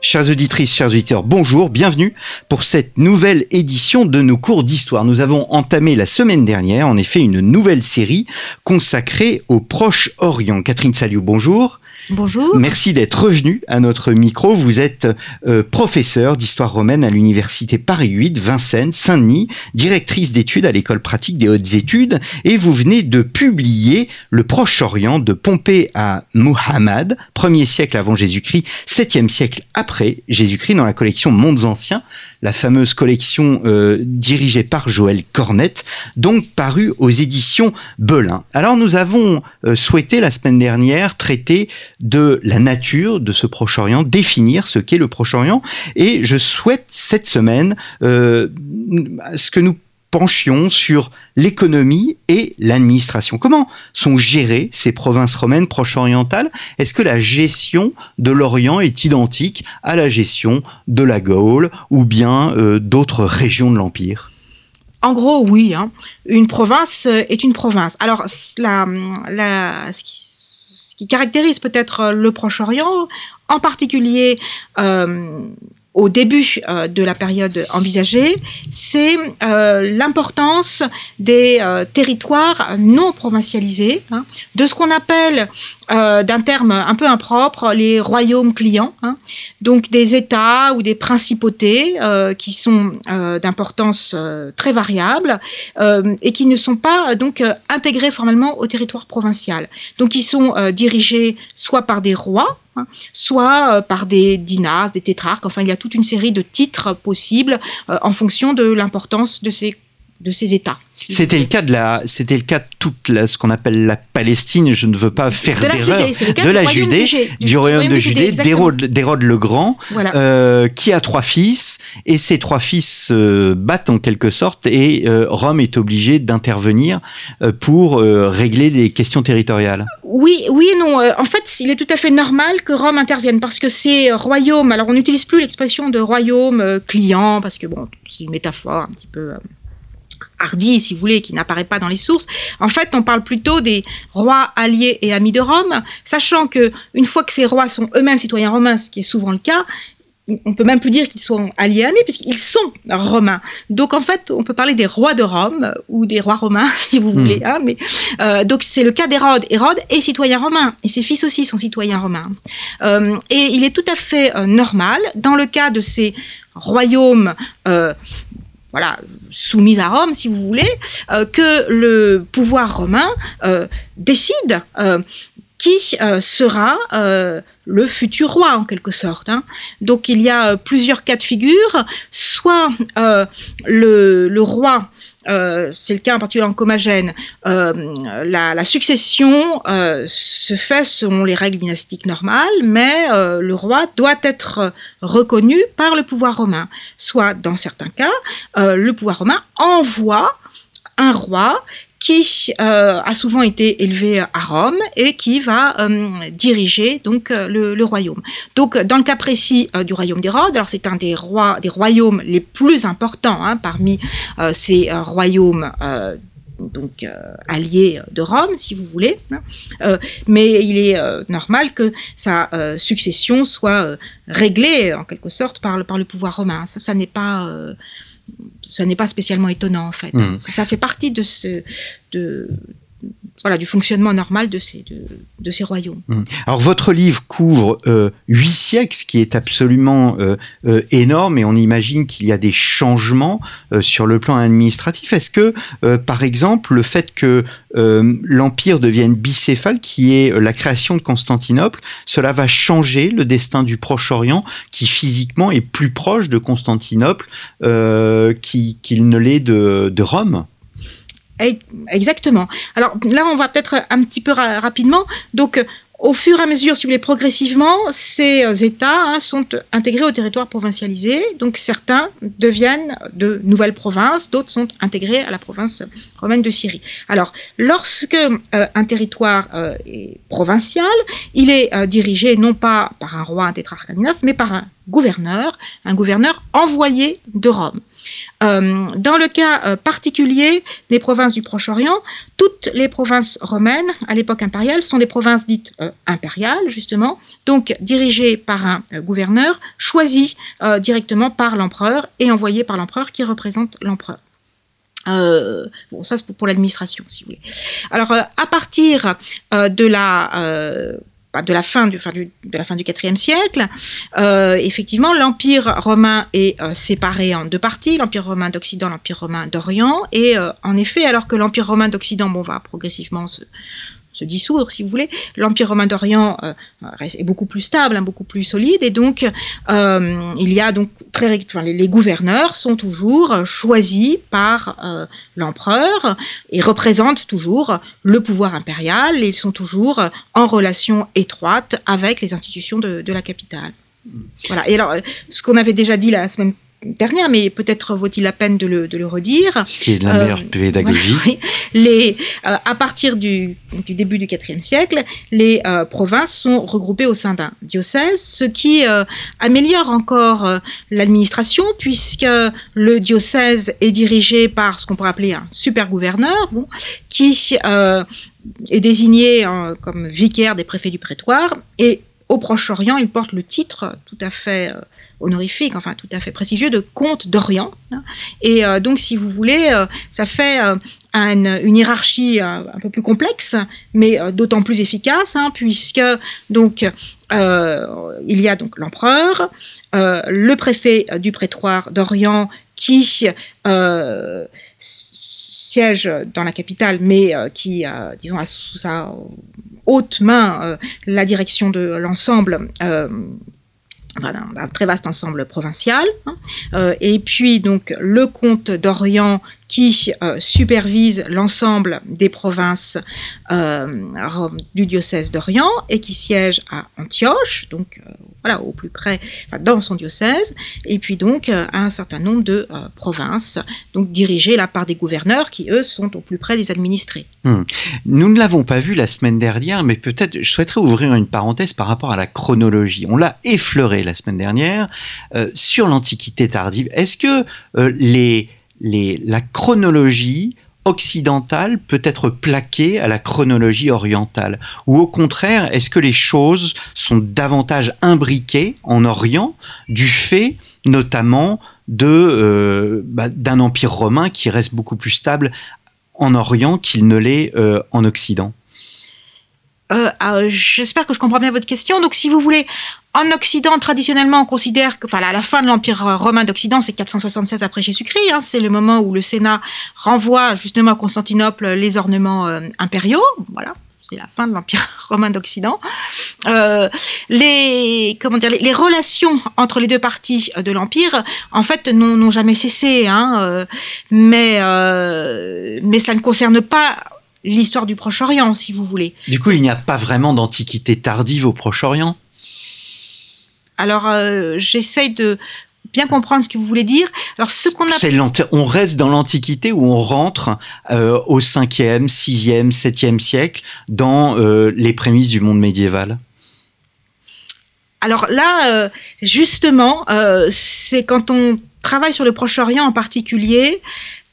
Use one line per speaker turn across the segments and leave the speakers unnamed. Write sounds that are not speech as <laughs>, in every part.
Chers auditrices, chers auditeurs, bonjour, bienvenue pour cette nouvelle édition de nos cours d'histoire. Nous avons entamé la semaine dernière, en effet, une nouvelle série consacrée au Proche-Orient. Catherine Saliou, bonjour.
Bonjour.
Merci d'être revenu à notre micro. Vous êtes euh, professeur d'histoire romaine à l'université Paris 8, Vincennes, Saint-Denis, directrice d'études à l'école pratique des hautes études, et vous venez de publier Le Proche-Orient de Pompée à Muhammad, 1er siècle avant Jésus-Christ, 7e siècle après Jésus-Christ, dans la collection Mondes Anciens, la fameuse collection euh, dirigée par Joël Cornette, donc parue aux éditions Belin. Alors nous avons euh, souhaité la semaine dernière traiter de la nature de ce Proche-Orient, définir ce qu'est le Proche-Orient. Et je souhaite cette semaine euh, ce que nous penchions sur l'économie et l'administration. Comment sont gérées ces provinces romaines proche-orientales? Est-ce que la gestion de l'Orient est identique à la gestion de la Gaule ou bien euh, d'autres régions de l'Empire?
En gros, oui. Hein. Une province est une province. Alors, la, qui caractérise peut-être euh, le Proche-Orient, en particulier euh, au début euh, de la période envisagée, c'est l'importance des territoires non provincialisés, hein, de ce qu'on appelle, d'un terme un peu impropre, les royaumes clients, hein, donc des États ou des principautés qui sont d'importance très variable et qui ne sont pas donc intégrés formellement au territoire provincial. Donc ils sont dirigés soit par des rois, hein, soit euh, par des dinas, des tétrarques. Enfin, il y a toute une série de titres possibles euh, en fonction de l'importance de ces, de ces États.
C'était le cas de la, c'était le cas de toute la, ce qu'on appelle la Palestine. Je ne veux pas faire d'erreur. De la Judée, du, royaume de Judée, d'Hérode le Grand, euh, qui a trois fils, et ces trois fils se battent en quelque sorte, et euh, Rome est obligé d'intervenir euh, pour régler les questions territoriales.
Oui, oui et non. En fait, il est tout à fait normal que Rome intervienne parce que ces royaumes. Alors, on n'utilise plus l'expression de royaume client parce que bon, c'est une métaphore un petit peu hardi, si vous voulez, qui n'apparaît pas dans les sources. En fait, on parle plutôt des rois alliés et amis de Rome, sachant que une fois que ces rois sont eux-mêmes citoyens romains, ce qui est souvent le cas, on peut même plus dire qu'ils sont alliés amis puisqu'ils sont romains. Donc en fait, on peut parler des rois de Rome ou des rois romains <laughs> si vous voulez. Hmm. Hein, mais euh, donc c'est le cas d'Hérode. Hérode est citoyen romain et ses fils aussi sont citoyens romains. Euh, et il est tout à fait euh, normal dans le cas de ces royaumes voilà, soumise à Rome, si vous voulez, euh, que le pouvoir romain euh, décide euh, qui sera le futur roi en quelque sorte. Hein. Donc il y a plusieurs cas de figure. Soit le, roi euh, c'est le cas en particulier en Comagène, euh, la, succession euh, se fait selon les règles dynastiques normales, mais le roi doit être reconnu par le pouvoir romain. Soit, dans certains cas, le pouvoir romain envoie un roi qui euh, a souvent été élevé à Rome et qui va euh, diriger donc euh, le, royaume. Donc dans le cas précis du royaume d'Hérode, alors c'est un des rois, des royaumes les plus importants hein, parmi ces royaumes donc alliés de Rome, si vous voulez. Hein. mais il est normal que sa succession soit réglée en quelque sorte par le, par le pouvoir romain. Ça, ça n'est pas ça n'est pas spécialement étonnant en fait. Hmm. Ça fait partie de ce, de, voilà, du fonctionnement normal de ces, royaumes.
Hmm. Alors votre livre couvre euh, huit siècles, ce qui est absolument euh, euh, énorme, et on imagine qu'il y a des changements sur le plan administratif. Est-ce que, par exemple, le fait que l'Empire devienne bicéphale, qui est la création de Constantinople, cela va changer le destin du Proche-Orient, qui physiquement est plus proche de Constantinople qu'il ne l'est de Rome?
Exactement. Alors là, on va peut-être un petit peu rapidement. Donc, au fur et à mesure, si vous voulez, progressivement, ces euh, États hein, sont intégrés au territoire provincialisé. Donc certains deviennent de nouvelles provinces, d'autres sont intégrés à la province romaine de Syrie. Alors, lorsque euh, un territoire euh, est provincial, il est dirigé non pas par un roi, un mais par un gouverneur, un gouverneur envoyé de Rome. Euh, dans le cas euh, particulier des provinces du Proche-Orient, toutes les provinces romaines à l'époque impériale sont des provinces dites euh, impériales, justement, donc dirigées par un gouverneur choisi directement par l'empereur et envoyé par l'empereur qui représente l'empereur. bon, ça c'est pour, pour l'administration, si vous voulez. Alors, à partir de la de la fin du, fin du, fin du IVe siècle, euh, effectivement, l'Empire romain est euh, séparé en deux parties, l'Empire romain d'Occident, l'Empire romain d'Orient, et euh, en effet, alors que l'Empire romain d'Occident bon, va progressivement se, se dissoudre, si vous voulez. L'Empire romain d'Orient euh, est beaucoup plus stable, hein, beaucoup plus solide, et donc euh, il y a donc très, enfin, les, gouverneurs sont toujours choisis par euh, l'empereur et représentent toujours le pouvoir impérial. Et ils sont toujours en relation étroite avec les institutions de, de la capitale. Voilà. Et alors, ce qu'on avait déjà dit la semaine dernière, mais peut-être vaut-il la peine de le, redire.
Ce qui est de la meilleure euh, pédagogie. <laughs>
les, euh, à partir du, début du IVe siècle, les euh, provinces sont regroupées au sein d'un diocèse, ce qui améliore encore l'administration, puisque le diocèse est dirigé par ce qu'on pourrait appeler un super gouverneur, bon, qui est désigné comme vicaire des préfets du prétoire, et au Proche-Orient, il porte le titre tout à fait honorifique, enfin tout à fait prestigieux, de comte d'Orient. Et euh, donc, si vous voulez, euh, ça fait euh, une, hiérarchie un peu plus complexe, mais d'autant plus efficace, hein, puisque donc il y a donc l'empereur, le préfet du prétoire d'Orient qui siège dans la capitale, mais qui, disons, a sous sa haute main la direction de l'ensemble un très vaste ensemble provincial. Hein. Euh, et puis donc le comte d'Orient qui euh, supervise l'ensemble des provinces euh, du diocèse d'Orient et qui siège à Antioche, donc voilà au plus près, dans son diocèse, et puis donc un certain nombre de provinces, donc dirigées là par des gouverneurs qui eux sont au plus près des administrés.
Hmm. Nous ne l'avons pas vu la semaine dernière, mais peut-être je souhaiterais ouvrir une parenthèse par rapport à la chronologie. On l'a effleuré la semaine dernière euh, sur l'Antiquité tardive. Est-ce que euh, les, la chronologie occidentale peut être plaquée à la chronologie orientale. Ou au contraire, est-ce que les choses sont davantage imbriquées en Orient du fait notamment euh, bah, d'un empire romain qui reste beaucoup plus stable en Orient qu'il ne l'est euh, en Occident?
Euh, J'espère que je comprends bien votre question. Donc, si vous voulez, en Occident, traditionnellement, on considère que, enfin, la fin de l'Empire romain d'Occident, c'est 476 après Jésus-Christ. Hein, c'est le moment où le Sénat renvoie justement à Constantinople les ornements euh, impériaux. Voilà, c'est la fin de l'Empire <laughs> romain d'Occident. Euh, les, comment dire, les, relations entre les deux parties de l'Empire, en fait, n'ont jamais cessé. Hein, euh, mais, euh, mais cela ne concerne pas l'histoire du Proche-Orient, si vous voulez.
Du coup, il n'y a pas vraiment d'antiquité tardive au Proche-Orient
alors, j'essaye de bien comprendre ce que vous voulez dire. Alors, ce qu'on
a... On reste dans l'Antiquité où on rentre euh, au 5e, 6e, 7e siècle dans euh, les prémices du monde médiéval.
Alors là, euh, justement, c'est quand on travaille sur le Proche-Orient en particulier,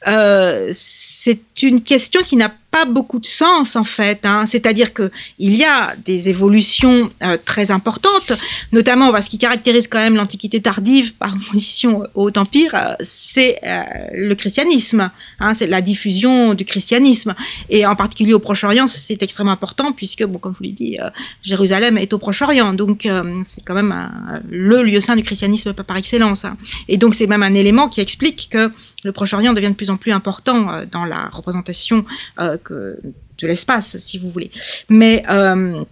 c'est une question qui n'a beaucoup de sens en fait. Hein. C'est-à-dire que il y a des évolutions euh, très importantes, notamment ce qui caractérise quand même l'Antiquité tardive par <laughs> opposition au Haut Empire, euh, c'est euh, le christianisme, hein. c'est la diffusion du christianisme. Et en particulier au Proche-Orient, c'est extrêmement important puisque, comme je vous l'ai dit, Jérusalem est au Proche-Orient, donc c'est quand même le lieu saint du christianisme par excellence. Hein. Et donc c'est même un élément qui explique que le Proche-Orient devient de plus en plus important dans la représentation de l'espace, si vous voulez. Mais euh,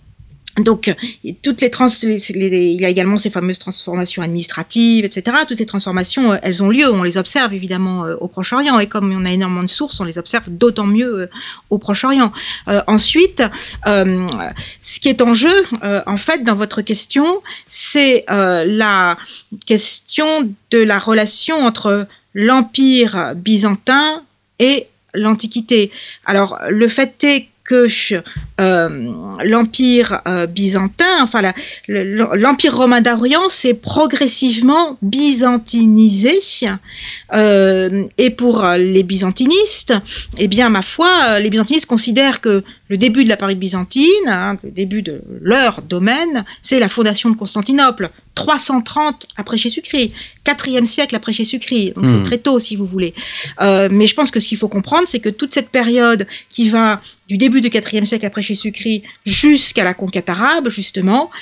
donc, toutes les, il y a également ces fameuses transformations administratives, etc. Toutes ces transformations, euh, elles ont lieu. On les observe évidemment euh, au Proche-Orient. Et comme on a énormément de sources, on les observe d'autant mieux euh, au Proche-Orient. ensuite, ce qui est en jeu, en fait, dans votre question, c'est la question de la relation entre l'Empire byzantin et l'Antiquité. Alors, le fait est que euh, l'empire euh, byzantin, enfin l'empire romain d'Orient s'est progressivement byzantinisé. Euh, et pour les byzantinistes, eh bien, ma foi, les byzantinistes considèrent que le début de la Paris byzantine, hein, le début de leur domaine, c'est la fondation de Constantinople. 330 après Jésus-Christ, 4e siècle après Jésus-Christ, donc c'est hmm. très tôt si vous voulez. Euh, mais je pense que ce qu'il faut comprendre, c'est que toute cette période qui va du début du 4e siècle après Jésus-Christ jusqu'à la conquête arabe, justement,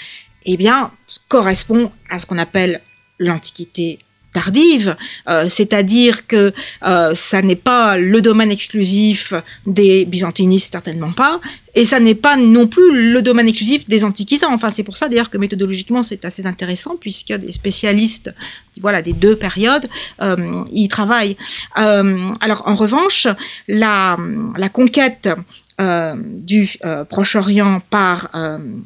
eh bien, correspond à ce qu'on appelle l'Antiquité tardive, euh, c'est-à-dire que euh, ça n'est pas le domaine exclusif des byzantinistes, certainement pas, et ça n'est pas non plus le domaine exclusif des antiquisants. Enfin, c'est pour ça d'ailleurs que méthodologiquement c'est assez intéressant puisque des spécialistes, voilà, des deux périodes, euh, y travaillent. Alors, en revanche, la, conquête du Proche-Orient par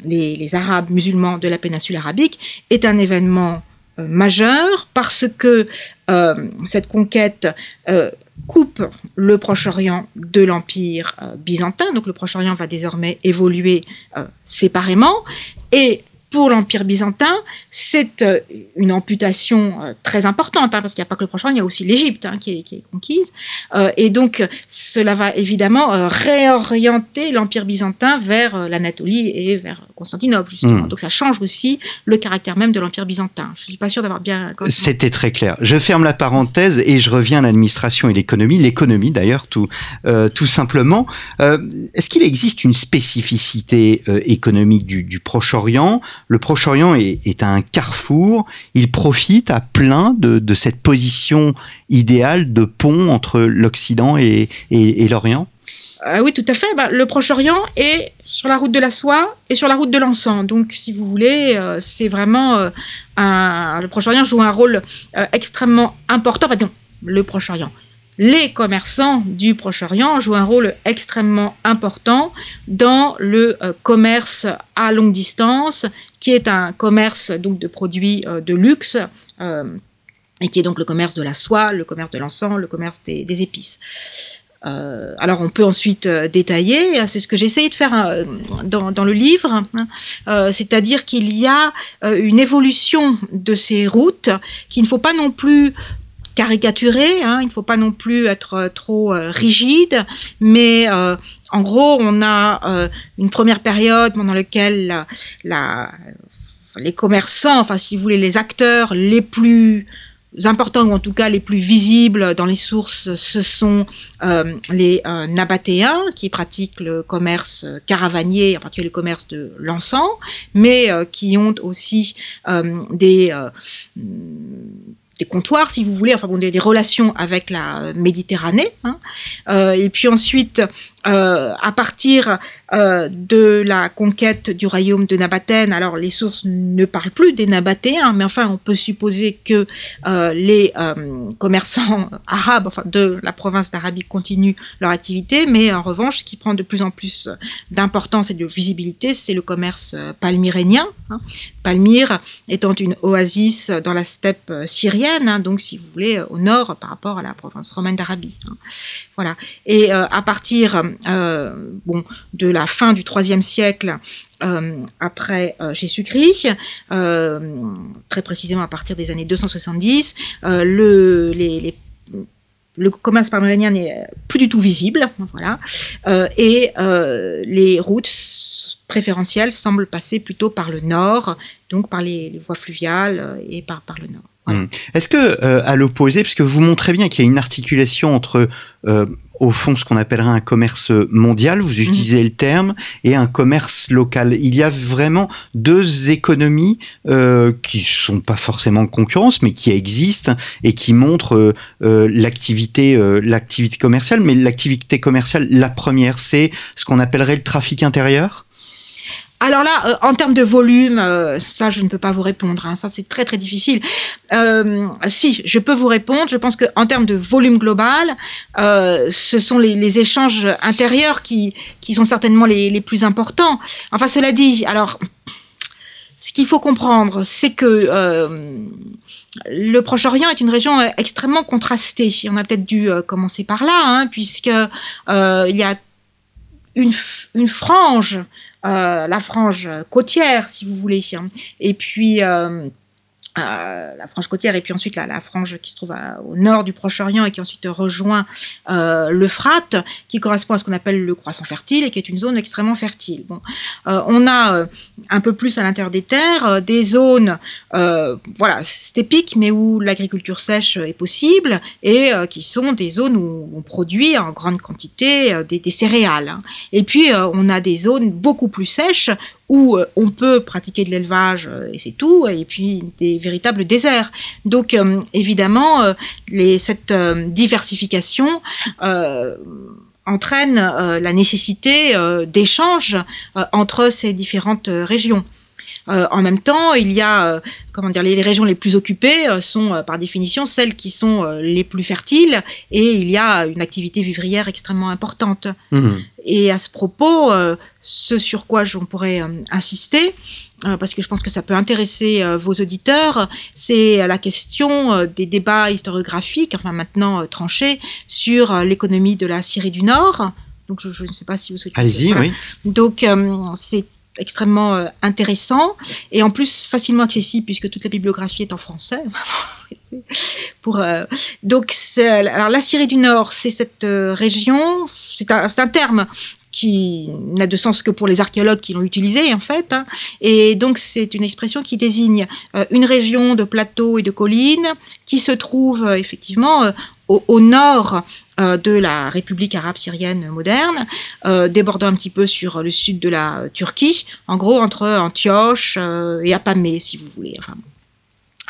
les, les Arabes musulmans de la péninsule arabique est un événement euh, majeur parce que euh, cette conquête euh, coupe le Proche-Orient de l'Empire byzantin. Donc le Proche-Orient va désormais évoluer séparément. Et pour l'Empire byzantin, c'est euh, une amputation euh, très importante, hein, parce qu'il n'y a pas que le Proche-Orient, il y a aussi l'Égypte hein, qui, est conquise. Euh, et donc, cela va évidemment réorienter l'Empire byzantin vers l'Anatolie et vers Constantinople, justement. Hmm. Donc, ça change aussi le caractère même de l'Empire byzantin. Je ne suis pas sûr d'avoir bien...
C'était très clair. Je ferme la parenthèse et je reviens à l'administration et l'économie, l'économie d'ailleurs, tout, tout simplement. Est-ce qu'il existe une spécificité économique du, du Proche-Orient? Le Proche-Orient est, un carrefour. Il profite à plein de, cette position idéale de pont entre l'Occident et, l'Orient.
Euh, oui, tout à fait. Bah, le Proche-Orient est sur la route de la soie et sur la route de l'encens. Donc, si vous voulez, euh, c'est vraiment euh, un... le Proche-Orient joue un rôle extrêmement important. Enfin, le Proche-Orient les commerçants du Proche-Orient jouent un rôle extrêmement important dans le commerce à longue distance qui est un commerce donc de produits euh, de luxe euh, et qui est donc le commerce de la soie, le commerce de l'encens, le commerce des, épices. Euh, alors on peut ensuite détailler, c'est ce que j'ai essayé de faire dans, le livre, hein. c'est-à-dire qu'il y a une évolution de ces routes qu'il ne faut pas non plus caricaturer, hein, il ne faut pas non plus être trop rigide, mais en gros, on a une première période pendant laquelle la, les commerçants, enfin si vous voulez, les acteurs les plus importants ou en tout cas les plus visibles dans les sources, ce sont euh, les euh, Nabatéens qui pratiquent le commerce caravanier, en particulier le commerce de l'encens, mais euh, qui ont aussi des des comptoirs, si vous voulez, enfin bon, des, relations avec la Méditerranée. Hein. et puis ensuite, euh, à partir euh, de la conquête du royaume de Nabatène, alors les sources ne parlent plus des Nabatéens, mais enfin on peut supposer que euh, les commerçants <laughs> arabes enfin, de la province d'Arabie continuent leur activité, mais en revanche, ce qui prend de plus en plus d'importance et de visibilité, c'est le commerce palmyrénien. Hein. Palmyre étant une oasis dans la steppe syrienne, hein, donc si vous voulez au nord par rapport à la province romaine d'Arabie. Hein. Voilà. Et à partir euh, bon, de la fin du IIIe siècle euh, après euh, Jésus-Christ, très précisément à partir des années 270, le, commerce parménien n'est plus du tout visible, voilà, et les routes préférentielles semblent passer plutôt par le nord, donc par les, voies fluviales et par le nord.
Hmm. Est-ce que, à l'opposé, puisque vous montrez bien qu'il y a une articulation entre au fond ce qu'on appellerait un commerce mondial, vous utilisez le terme, et un commerce local. Il y a vraiment deux économies euh, qui sont pas forcément en concurrence, mais qui existent et qui montrent euh, euh, l'activité, euh, l'activité commerciale. Mais l'activité commerciale, la première, c'est ce qu'on appellerait le trafic intérieur?
Alors là, euh, en termes de volume, euh, ça, je ne peux pas vous répondre. hein. Ça, c'est très, très difficile. Euh, si, je peux vous répondre. Je pense qu'en termes de volume global, ce sont les, échanges intérieurs qui, qui sont certainement les, les plus importants. Enfin, cela dit, alors, ce qu'il faut comprendre, c'est que le Proche-Orient est une région extrêmement contrastée. On a peut-être dû commencer par là, hein, puisque euh, il y a une, une frange, la frange côtière, si vous voulez, et puis euh, la frange côtière, et puis ensuite la, la frange qui se trouve au nord du Proche-Orient et qui ensuite rejoint euh, l'Euphrate, qui correspond à ce qu'on appelle le croissant fertile et qui est une zone extrêmement fertile. Bon, euh, on a un peu plus à l'intérieur des terres des zones, voilà, stépiques, mais où l'agriculture sèche est possible et qui sont des zones où on produit en grande quantité des, des céréales. hein. Et puis on a des zones beaucoup plus sèches où euh, on peut pratiquer de l'élevage euh, et c'est tout, et puis des véritables déserts. Donc euh, évidemment, euh, cette diversification entraîne la nécessité d'échanges entre ces différentes régions. Euh, en même temps, il y a, euh, comment dire, les, régions les plus occupées euh, sont par définition celles qui sont les plus fertiles, et il y a une activité vivrière extrêmement importante.
Mhm.
Et à ce propos, ce sur quoi on pourrait insister, parce que je pense que ça peut intéresser vos auditeurs, c'est la question des débats historiographiques, enfin maintenant tranchés, sur l'économie de la Syrie du Nord. Donc je, je ne sais pas si vous souhaitez.
Allez-y,
Voilà.
oui.
Donc euh, c'est extrêmement euh, intéressant et en plus facilement accessible puisque toute la bibliographie est en français. <laughs> Pour, euh, donc alors la Syrie du Nord, c'est cette euh, région, c'est un, un terme qui n'a de sens que pour les archéologues qui l'ont utilisé en fait. hein. Et donc c'est une expression qui désigne une région de plateaux et de collines qui se trouve euh, effectivement euh, au, au nord de la République arabe syrienne moderne, euh, débordant un petit peu sur le sud de la euh, Turquie, en gros entre Antioche euh, et Apamée, si vous voulez.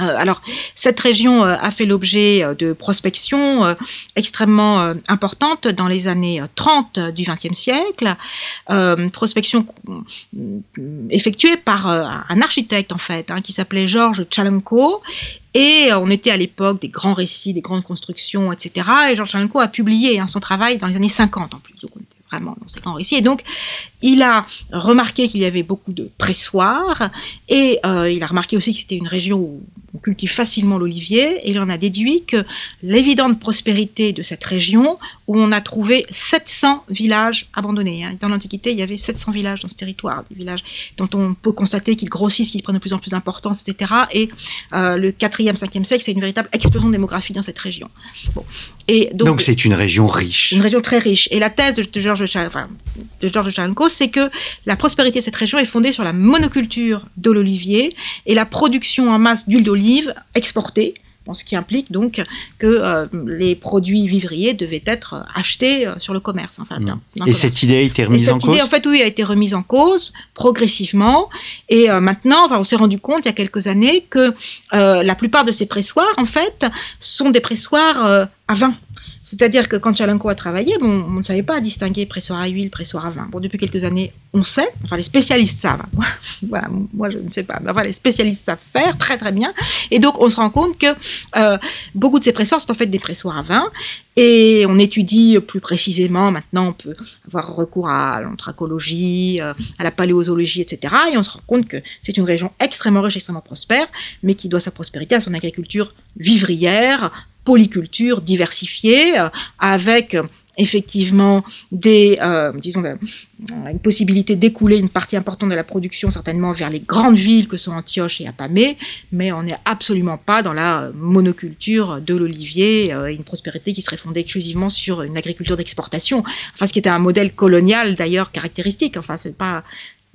Euh, alors, cette région euh, a fait l'objet euh, de prospections extrêmement importantes dans les années euh, 30 du XXe siècle, euh, prospection effectuée par un architecte en fait, hein, qui s'appelait Georges Chalenko. Et on était à l'époque des grands récits, des grandes constructions, etc. Et Georges Chalenko a publié hein, son travail dans les années 50 en plus. Donc on était vraiment dans ces grands récits. Et donc, il a remarqué qu'il y avait beaucoup de pressoirs et il a remarqué aussi que c'était une région où on cultive facilement l'olivier et il en a déduit que l'évidente prospérité de cette région où on a trouvé 700 villages abandonnés. hein. Dans l'Antiquité, il y avait 700 villages dans ce territoire, des villages dont on peut constater qu'ils grossissent, qu'ils prennent de plus en plus d'importance, etc. Et euh, le 4e, 5e siècle, c'est une véritable explosion démographique dans cette région. Bon. Et donc,
c'est une région riche.
une région très riche. Et la thèse de, de Georges enfin, de Georges c'est que la prospérité de cette région est fondée sur la monoculture de l'olivier et la production en masse d'huile d'olive exportée. Bon, ce qui implique donc que euh, les produits vivriers devaient être achetés euh, sur le commerce.
Mm.
le
Et
commerce.
cette idée a été
Et
remise en
cette idée,
cause
en fait, oui, a été remise en cause progressivement. Et euh, maintenant, enfin, on s'est rendu compte il y a quelques années que euh, la plupart de ces pressoirs, en fait, sont des pressoirs euh, à vin. C'est-à-dire que quand Chalenko a travaillé, bon, on ne savait pas distinguer pressoir à huile, pressoir à vin. Bon, depuis quelques années, on sait. Enfin, les spécialistes savent. <laughs> voilà, moi, je ne sais pas. Mais les spécialistes savent faire très très bien. Et donc, on se rend compte que euh, beaucoup de ces pressoirs sont en fait des pressoirs à vin. Et on étudie plus précisément, maintenant on peut avoir recours à l'anthracologie, euh, à la paléozoologie, etc. Et on se rend compte que c'est une région extrêmement riche, extrêmement prospère, mais qui doit sa prospérité à son agriculture vivrière, polyculture diversifiée, euh, avec euh, effectivement des, euh, disons, une possibilité d'écouler une partie importante de la production certainement vers les grandes villes que sont Antioche et Apamée, mais on n'est absolument pas dans la monoculture de l'olivier, une prospérité qui serait fondée exclusivement sur une agriculture d'exportation. Enfin, ce qui était un modèle colonial d'ailleurs caractéristique. Enfin, c'est pas.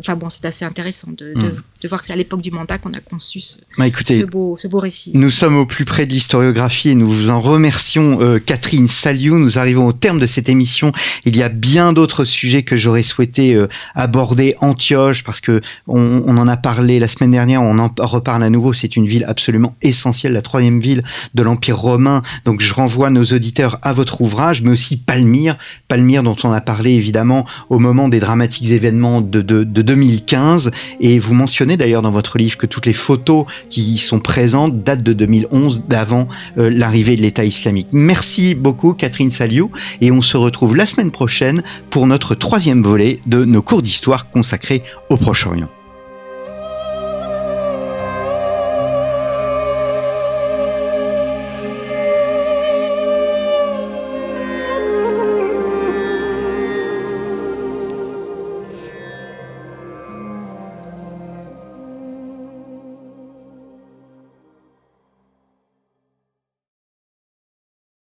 Enfin bon, c'est assez intéressant de, de, de voir que c'est à l'époque du mandat qu'on a conçu ce,
Bah, écoutez,
ce beau, ce beau récit.
Nous sommes au plus près de l'historiographie et nous vous en remercions, euh, Catherine Saliou. Nous arrivons au terme de cette émission. Il y a bien d'autres sujets que j'aurais souhaité euh, aborder. Antioche, parce que on, on en a parlé la semaine dernière, on en reparle à nouveau. C'est une ville absolument essentielle, la troisième ville de l'Empire romain. Donc je renvoie nos auditeurs à votre ouvrage, mais aussi Palmyre. Palmyre dont on a parlé évidemment au moment des dramatiques événements de, de, de 2015 et vous mentionnez d'ailleurs dans votre livre que toutes les photos qui sont présentes datent de 2011, d'avant euh, l'arrivée de l'État islamique. Merci beaucoup Catherine Saliou et on se retrouve la semaine prochaine pour notre troisième volet de nos cours d'histoire consacrés au Proche-Orient.